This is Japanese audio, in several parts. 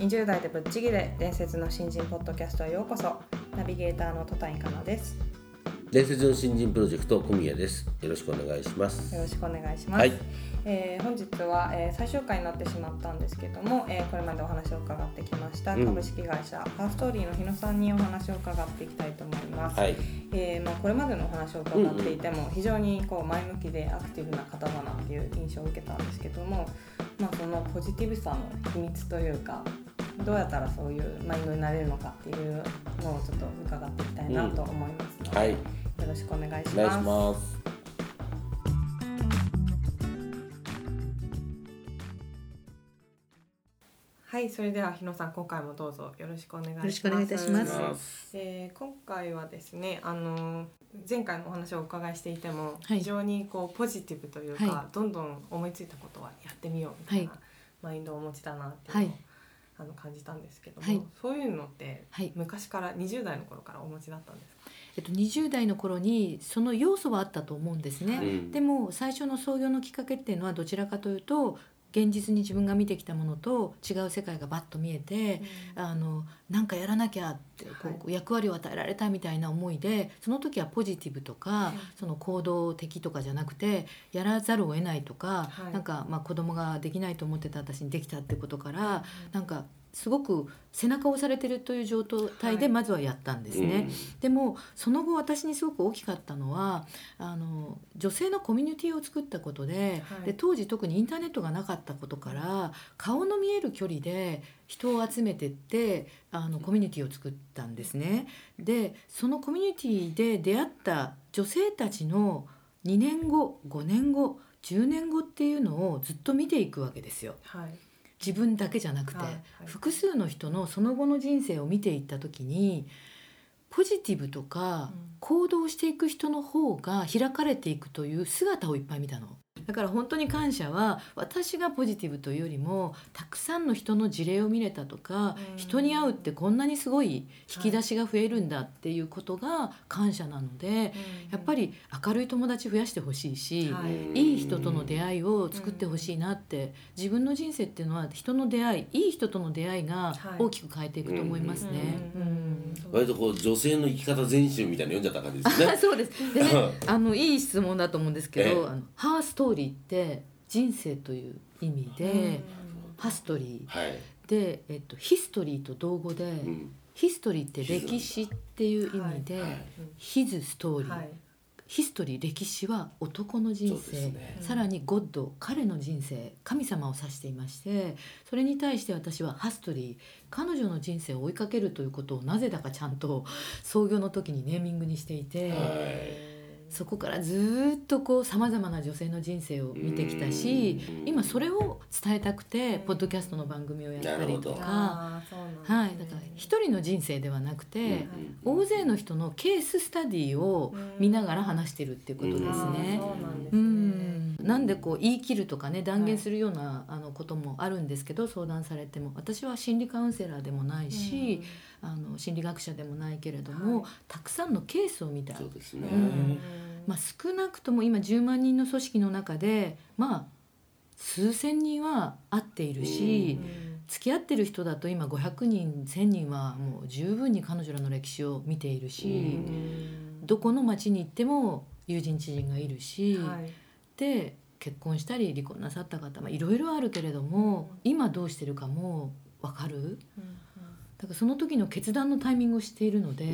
20代でぶっちぎれ伝説の新人ポッドキャストへようこそ。ナビゲーターの戸谷香奈です。伝説の新人プロジェクト小宮です。よろしくお願いします。よろしくお願いします、はい。えー本日は、えー最終回になってしまったんですけども、えーこれまでお話を伺ってきましたうん。株式会社ハーストーリーの日野さんにお話を伺っていきたいと思います、はい。えーまあ、これまでのお話を伺っていても非常にこう前向きでアクティブな方だなっていう印象を受けたんですけども、まあ、そのポジティブさの秘密というかどうやったらそういうマインドになれるのかっていうのをちょっと伺っていきたいなと思いますので、はい。よろしくお願いしお願いします。はい、それでは日野さん今回もどうぞよろしくお願いします。よろしくお願いいたします。えー今回はですね、あの前回のお話をお伺いしていても、はい。非常にこうポジティブというか、はどんどん思いついたことはやってみようみたいなはい。マインドをお持ちだなっていうあの感じたんですけども、はいそういうのってはい昔から20代の頃からお持ちだったんですか？えっと、20代の頃にその要素はあったと思うんですね。うんでも最初の創業のきっかけっていうのはどちらかというと現実に自分が見てきたものと違う世界がバッと見えて、あのなんかやらなきゃってこう、は役割を与えられたみたいな思いでその時はポジティブとか、い。その行動的とかじゃなくてやらざるを得ないとか、はい。なんかまあ子供ができないと思ってた私にできたってことから、なんかすごく背中を押されてるという状態はいでまずはやったんですね。でもその後私にすごく大きかったのはあの女性のコミュニティを作ったことで,、はいで当時特にインターネットがなかったことから顔の見える距離で人を集めてってあのコミュニティを作ったんですね。でそのコミュニティで出会った女性たちの2年後5年後10年後っていうのをずっと見ていくわけですよ。はい。自分だけじゃなくて、はいはい複数の人のその後の人生を見ていった時にポジティブとかうん行動していく人の方が開かれていくという姿をいっぱい見たの。だから本当に感謝は私がポジティブというよりもたくさんの人の事例を見れたとか、うん。人に会うってこんなにすごい引き出しが増えるんだっていうことが感謝なので、やっぱり明るい友達増やしてほしいし、はい。いい人との出会いを作ってほしいなって、自分の人生っていうのは人の出会いいい人との出会いがはい。大きく変えていくと思いますね。うんうんうん割とこう女性の生き方全集みたいなの読んじゃった感じですね。そうです。でねあのいい質問だと思うんですけええ。ど「あのハーストーリー」って人生という意味で、うん。ハストリはい、ーで、えっと、ヒストリーと同語で、うん。ヒストリーって歴史っていう意味で、はい。ヒズストーリー、はい。ヒストリー歴史は男の人生、ね。さらにゴッド彼の人生。神様を指していましてそれに対して私はハストリー。彼女の人生を追いかけるということをなぜだかちゃんと創業の時にネーミングにしていて、はいそこからずーっとこうさまざまな女性の人生を見てきたしうん。今それを伝えたくてポッドキャストの番組をやったりとか、一人の人生ではなくて、大勢の人のケーススタディを見ながら話してるっていうことですね。なんでこう言い切るとかね断言するような、あのこともあるんですけど相談されても私は心理カウンセラーでもないし、あの心理学者でもないけれども、はい。たくさんのケースを見た。そうですね、うんまあ、少なくとも今10万人の組織の中でまあ数千人は会っているし、付き合ってる人だと今500人1,000人はもう十分に彼女らの歴史を見ているし、どこの町に行っても友人知人がいるし、はい。で結婚したり離婚なさった方まあいろいろあるけれども、今どうしてるかも分かる。だからその時の決断のタイミングを知っているので。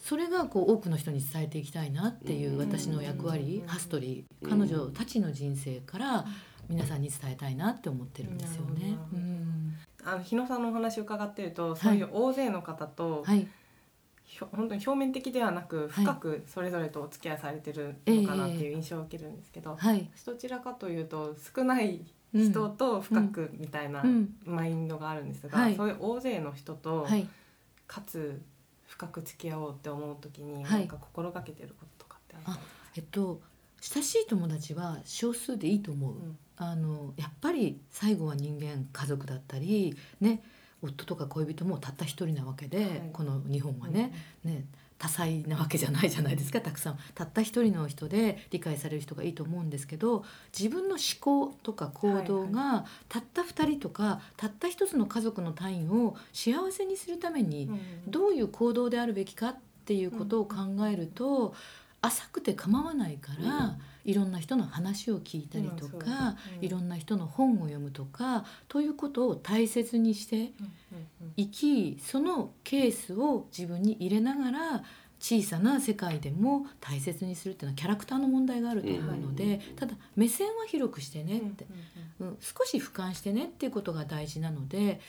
うんそれがこう多くの人に伝えていきたいなっていう私の役割、うん。ハストリーうん。彼女たちの人生から皆さんに伝えたいなって思ってるんですよね。あの日野さんのお話を伺ってるとそういう大勢の方と、はい。ひょ本当に表面的ではなく深くそれぞれとお付き合いされてるのかなっていう印象を受けるんですけど、はい。どちらかというと少ない人と深くみたいなうん。マインドがあるんですが、はい。そういう大勢の人とはい。かつ深く付き合おうって思う時にはい。なんか心がけてることとかってあえっと親しい友達は少数でいいと思う、うん。あのやっぱり最後は人間家族だったりね夫とか恋人もたった一人なわけで、はい。この日本はね,、ね多彩なわけじゃないじゃないですか。たくさんたった一人の人で理解される人がいいと思うんですけど自分の思考とか行動がたった二人とかたった一つの家族の単位を幸せにするためにうんどういう行動であるべきかっていうことを考えると、浅くて構わないから、いろんな人の話を聞いたりとか、うんいろんな人の本を読むとかということを大切にしていきそのケースを自分に入れながら小さな世界でも大切にするっていうのはキャラクターの問題があると思うので、ただ目線は広くしてねって、うん、少し俯瞰してねっていうことが大事なので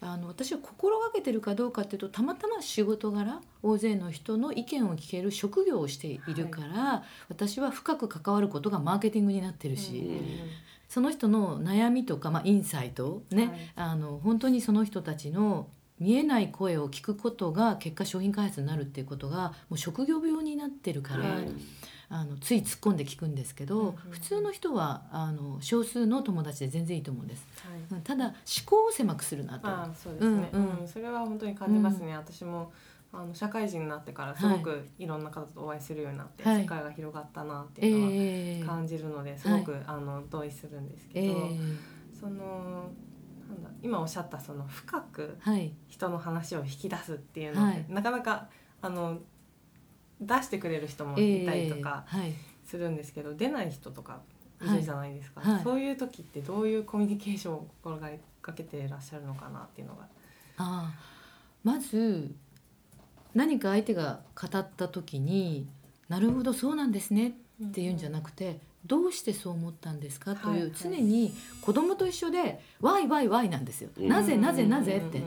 あの私は心がけてるかどうかっていうとたまたま仕事柄大勢の人の意見を聞ける職業をしているから、私は深く関わることがマーケティングになってるし、その人の悩みとか、まあ、インサイトね、はい。あの本当にその人たちの見えない声を聞くことが結果商品開発になるっていうことがもう職業病になってるから、はい。あのつい突っ込んで聞くんですけど、うんうんうん。普通の人はあの少数の友達で全然いいと思うんです。はい。うんただ思考を狭くするなと。ああそうですね、ううん。んうんそれは本当に感じますね、私もあの社会人になってからすごくいろんな方とお会いするようになって、はい。世界が広がったなってえいうのはー感じるのですごく、あの同意するんですけど、えーそのなんだ今おっしゃったその深くはい。人の話を引き出すっていうのって、はい。なかなかあの出してくれる人もえーいたりとかはい。するんですけど、出ない人とかい。るじゃないですか、はい。はいそういう時ってどういうコミュニケーションを心がけていらっしゃるのかなっていうのが。ああ。まず何か相手が語った時に「なるほどそうなんですね」っていうんじゃなくて「どうしてそう思ったんですか?」とはいいう常に子供と一緒で「ワイワイワイ」なんですよ。うん。なぜなぜなぜって。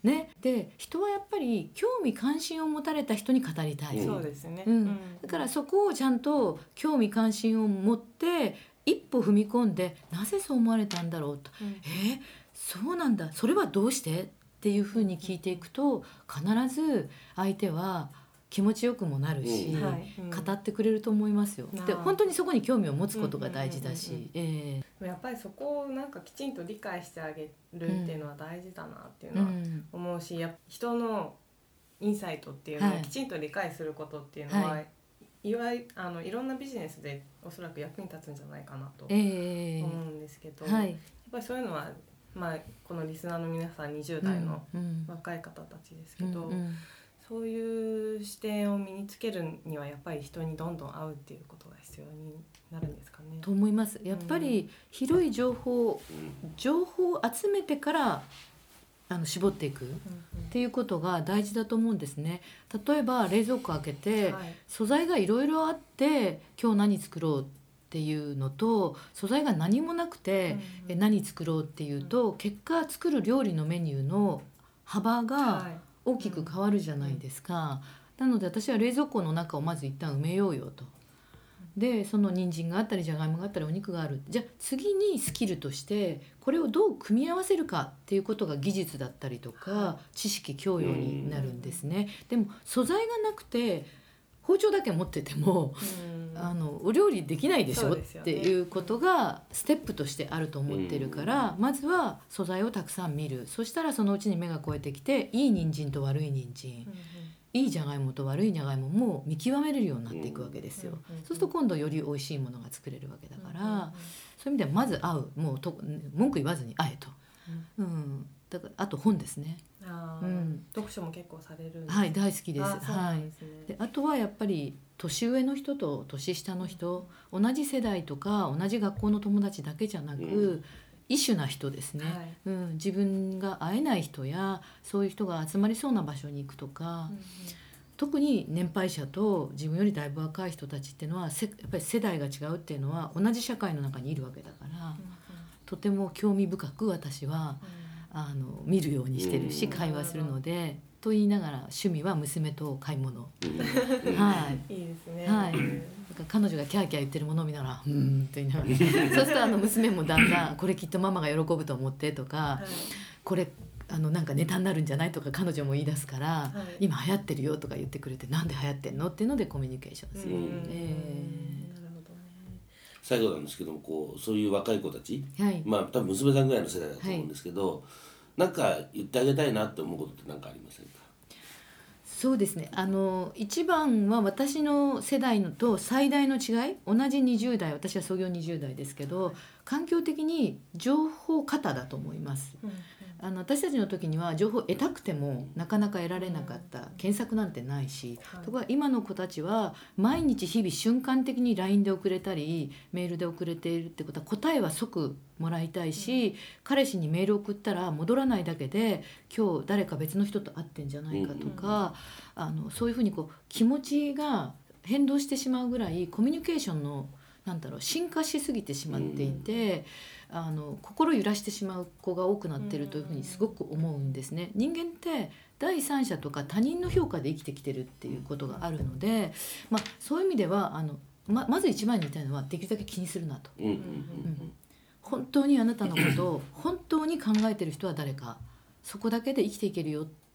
ね、で人はやっぱり興味関心を持たれた人に語りたい、うんそうですね。うん。だからそこをちゃんと興味関心を持って一歩踏み込んでなぜそう思われたんだろうと。うん。え？そうなんだ。それはどうして？っていうふうに聞いていくと必ず相手は気持ちよくもなるし、語ってくれると思いますよ。で本当にそこに興味を持つことが大事だうん。うん。うんし、えやっぱりそこをなんかきちんと理解してあげるっていうのは大事だなっていうえうのはん。思うし、やっぱ人のインサイトっていうのはい。をきちんと理解することっていうのは、、はい。わゆるあのいろんなビジネスでおそらく役に立つんじゃないかなとええ。思うんですけど、やっはい、ぱりそういうのは、まあ、このリスナーの皆さん20代のうん。若い方たちですけど、うんうんそういう視点を身につけるにはやっぱり人にどんどん会うっていうことが必要になるんですかね。と思います。やっぱり広い情報情報を集めてからあの絞っていくっうんうん。ていうことが大事だと思うんですね。例えば冷蔵庫開けて、はい。素材がいろいろあって今日何作ろうっていうのと素材が何もなくて、う何作ろうっていうと結果作る料理のメニューの幅がはい大きく変わるじゃないですか。なので私は冷蔵庫の中をまず一旦埋めようよと。でその人参があったりじゃがいもがあったりお肉があるじゃあ次にスキルとしてこれをどう組み合わせるかっていうことが技術だったりとか、は知識教養になるんですね。でも素材がなくて包丁だけ持っててもうんあのお料理できないでしょね。っていうことがステップとしてあると思ってるから、まずは素材をたくさん見る。そしたらそのうちに目が超えてきていい人参と悪い人参。うんいいじゃがいもと悪いじゃがいもも見極めれるようになっていくわけですよ。うんうんそうすると今度より美味しいものが作れるわけだから、うんうんそういう意味ではまず会う。もうと文句言わずに会えと、うん、だからあと本ですね。うん。読書も結構されるんですはい大好きです。あそうなはいんですね。であとはやっぱり年上の人と年下の人同じ世代とか同じ学校の友達だけじゃなく、うん。異種な人ですね、はい。うん、自分が会えない人やそういう人が集まりそうな場所に行くとか、うん特に年配者と自分よりだいぶ若い人たちっていうのはせやっぱり世代が違うっていうのは同じ社会の中にいるわけだから、とても興味深く私はあの見るようにしてるしうん会話するので。と言いながら趣味は娘と買い物。うんはい。いいですね。はい彼女がキャーキャー言ってるものを見ながら「うーん」と言いながら そうするとあの娘もだんだん「これきっとママが喜ぶと思って」とかはい「これあのなんかネタになるんじゃない?」とか彼女も言い出すからはい「今流行ってるよ」とか言ってくれて「なんで流行ってんの?」っていうのでコミュニケーションする。うんえなるほどね。最後なんですけどもこうそういう若い子たちはい。まあ多分娘さんぐらいの世代だと思うんですけど、なんか言ってあげたいなって思うことって何かありませんか？そうですね。あの一番は私の世代のと最大の違い同じ20代私は創業20代ですけど環境的に情報過多だと思います。うんあの私たちの時には情報を得たくてもなかなか得られなかった検索なんてないし、はい。ところが今の子たちは毎日日々瞬間的に LINE で送れたりメールで送れているってことは答えは即もらいたいし、彼氏にメール送ったら戻らないだけで今日誰か別の人と会ってんじゃないかとか、あのそういうふうにこう気持ちが変動してしまうぐらいコミュニケーションのなんだろう進化しすぎてしまっていて、あの心揺らしてしまう子が多くなってるというふうにすごく思うんですね。人間って第三者とか他人の評価で生きてきてるっていうことがあるので、まあ、そういう意味ではあのままず一番に言いたいのはできるだけ気にするなと。うんうん本当にあなたのことを本当に考えてる人は誰かそこだけで生きていけるよって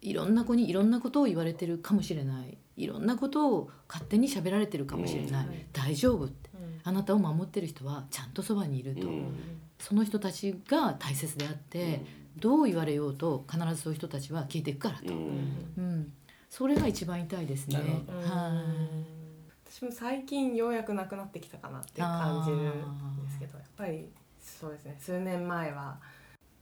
いろんな子にいろんなことを言われてるかもしれない。いろんなことを勝手に喋られてるかもしれない、うん。大丈夫って。うん。あなたを守ってる人はちゃんとそばにいると、うん。その人たちが大切であって、どう言われようと必ずそういう人たちは聞いていくからと、うん。うん。それが一番痛いですね。はい。私も最近ようやくなくなってきたかなって感じるんですけどやっぱりそうですね。数年前は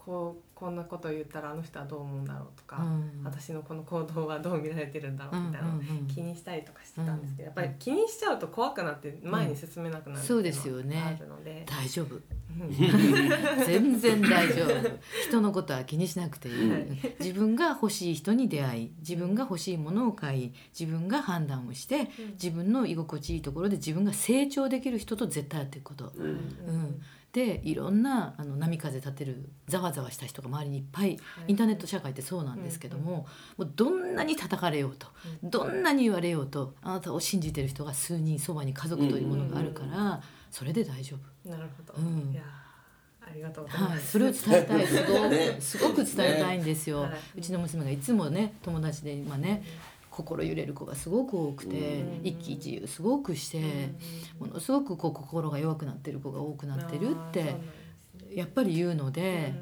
こうこんなこと言ったらあの人はどう思うんだろうとか、うん。私のこの行動はどう見られてるんだろうみたいなのをうんうんうん。気にしたりとかしてたんですけど、うん。やっぱり気にしちゃうと怖くなって前に進めなくなるっていそうですよね。大丈夫。うん。全然大丈夫。人のことは気にしなくていい、はい。自分が欲しい人に出会い自分が欲しいものを買い自分が判断をして自分の居心地いいところで自分が成長できる人と絶対やっていくこと、うん。うんでいろんなあの波風立てるざわざわした人が周りにいっぱい、はい。インターネット社会ってそうなんですけども,、もうどんなに叩かれようと、どんなに言われようとあなたを信じてる人が数人そばに家族というものがあるから、それで大丈夫。なるほど、うん。いやーありがとうございます、はい、それを伝えたい。すごすごく伝えたいんですよ、はい。うちの娘がいつもね友達で今ね心揺れる子がすごく多くて、うん。一喜一憂すごくして、ものすごくこう心が弱くなってる子が多くなってるってやっぱり言うので、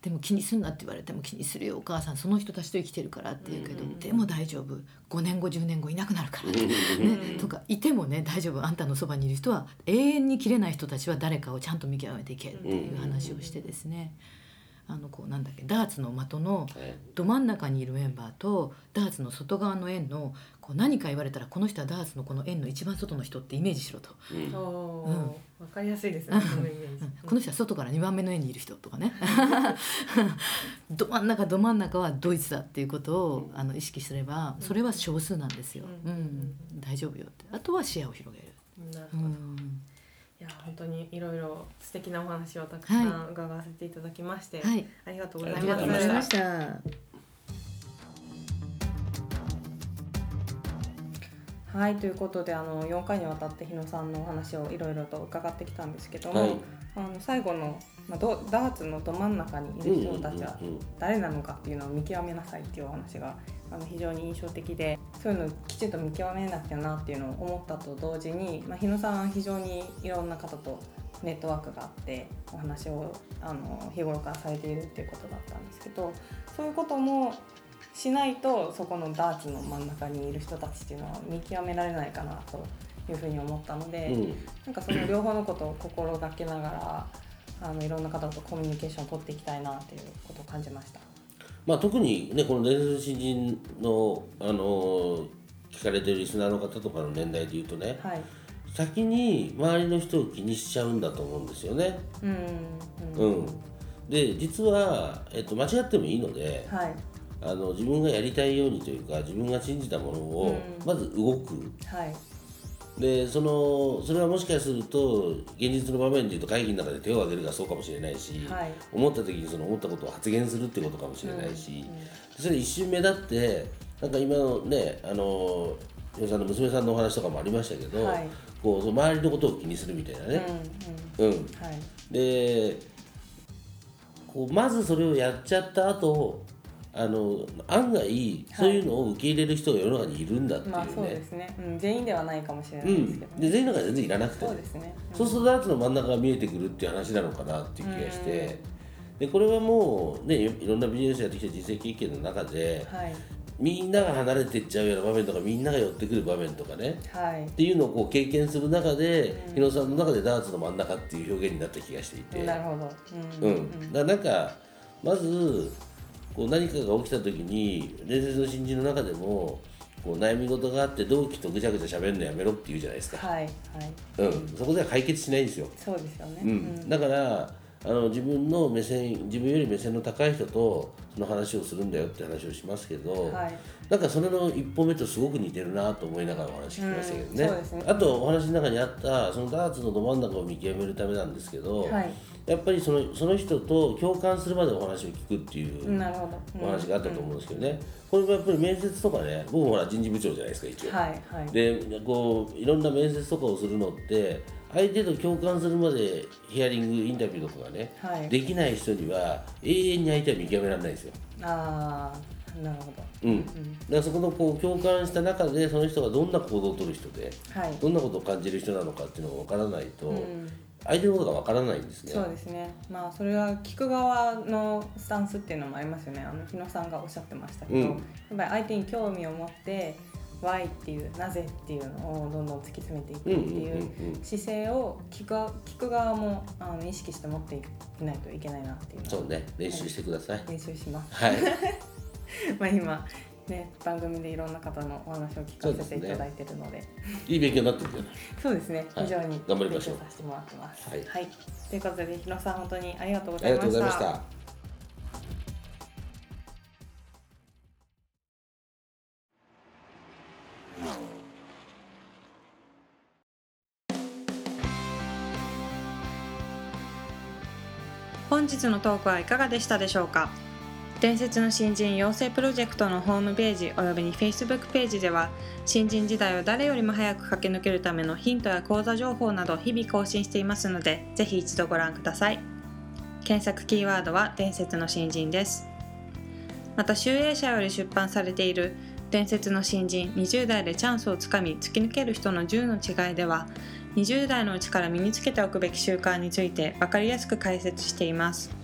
でも気にすんなって言われても気にするよお母さんその人たちと生きてるからって言うけど、うんでも大丈夫。5年後10年後いなくなるからね。うんとかいてもね大丈夫。あんたのそばにいる人は永遠に切れない人たちは誰かをちゃんと見極めていけっていう話をしてですね、あのこうなんだっけダーツの的のはいど真ん中にいるメンバーとダーツの外側の円のこう何か言われたらこの人はダーツのこの円の一番外の人ってイメージしろと、うん。おうん。わかりやすいですね、そのイメージ。う んこの人は外から2番目の円にいる人とかね。ど真ん中ど真ん中はドイツだっていうことをあの意識すればそれは少数なんですよ、ううん。ん大丈夫よって。あとは視野を広げる、うなるほど、いん、や本当にいろいろ素敵なお話をたくさん伺わせていただきまして、はい。ありがとうございあます。りがとうございまた。はいということであの4回にわたって日野さんのお話をいろいろと伺ってきたんですけども、はい。あの最後の、まあ、どダーツのど真ん中にいる人たちは誰なのかっていうのを見極めなさいっていうお話があの非常に印象的でそういうのをきちんと見極めなきゃなっていうのを思ったと同時に、まあ、日野さんは非常にいろんな方とネットワークがあってお話をあの日頃からされているっていうことだったんですけどそういうこともしないとそこのダーツの真ん中にいる人たちっていうのは見極められないかなというふうに思ったので、うんなんかその両方のことを心がけながらあのいろんな方とコミュニケーションを取っていきたいなっていうことを感じました。まあ、特にねこの伝説新人の、あの聞かれてるリスナーの方とかの年代でいうとねはい、先に周りの人を気にしちゃうんだと思うんですよね。うん、ううんん、で実は、えっと、間違ってもいいのではい、あの自分がやりたいようにというか自分が信じたものをうん。まず動く。はい、でそのそれはもしかすると現実の場面でいうと会議の中で手を挙げるがそうかもしれないし、はい。思った時にその思ったことを発言するってことかもしれないし、それ一瞬目立ってなんか今のねあの皆さんの娘さんのお話とかもありましたけど、はい。こうその周りのことを気にするみたいなね、うん。はい。でこうまずそれをやっちゃった後あの案外そういうのを受け入れる人が世の中にいるんだっていうね、まあそうですね、うん、全員ではないかもしれなうんいですけど、ね。で全員の中で全然いらなくて。そうですね、そうするとダーツの真ん中が見えてくるっていう話なのかなっていう気がして、でこれはもうねいいろんなビジネスやってきた人生経験の中ではい。みんなが離れていっちゃうような場面とかみんなが寄ってくる場面とかね。はい。っていうのをこう経験する中で、日野さんの中でダーツの真ん中っていう表現になった気がしていて、なるほど、ううんん、だからなんかまずこう何かが起きた時に伝説の新人の中でもこう悩み事があって同期とぐちゃぐちゃ喋るのやめろって言うじゃないですか、はいはい。うん、そこでは解決しないんですよ、そうですよね、うん。だからあの自分の目線自分より目線の高い人とその話をするんだよって話をしますけど、はいなんかそれの一歩目とすごく似てるなと思いながらお話聞きましたけどね,、うんね。あとお話の中にあったそのダーツのど真ん中を見極めるためなんですけど、はい。やっぱりそのその人と共感するまでお話を聞くっていうお話があったと思うんですけどね、これもやっぱり面接とかね僕もほら人事部長じゃないですか一応、はいはい。でこういろんな面接とかをするのって相手と共感するまでヒアリングインタビューとかがね、はい。できない人には永遠に相手は見極められないんですよ。ああなるほど。うん、だからそこのこう共感した中でその人がどんな行動を取る人ではい。どんなことを感じる人なのかっていうのが分からないと、うん。相手のことが分からないんですね。そうですね。まあそれは聞く側のスタンスっていうのもありますよね。あの日野さんがおっしゃってましたけど、うん。やっぱり相手に興味を持って Why っていうなぜっていうのをどんどん突き詰めていくっていう姿勢を聞く側聞く側もあの意識して持っていないといけないなっていうそうね。練習してください。練習します。はい、まあ今ね番組でいろんな方のお話を聞かせていただいてるのでいい勉強になってるじゃない。そうですねはい非常に頑張りましょうさせてもらってます。はいということで日野さん本当にありがとうごありがとうざいまし。ございましたた。本日のトークはいかがでしたでしょうか？伝説の新人養成プロジェクトのホームページおよびに Facebook ページでは新人時代を誰よりも早く駆け抜けるためのヒントや講座情報など日々更新していますのでぜひ一度ご覧ください。検索キーワードは伝説の新人です。また集英社より出版されている伝説の新人20代でチャンスをつかみ突き抜ける人の10の違いでは20代のうちから身につけておくべき習慣について分かりやすく解説しています。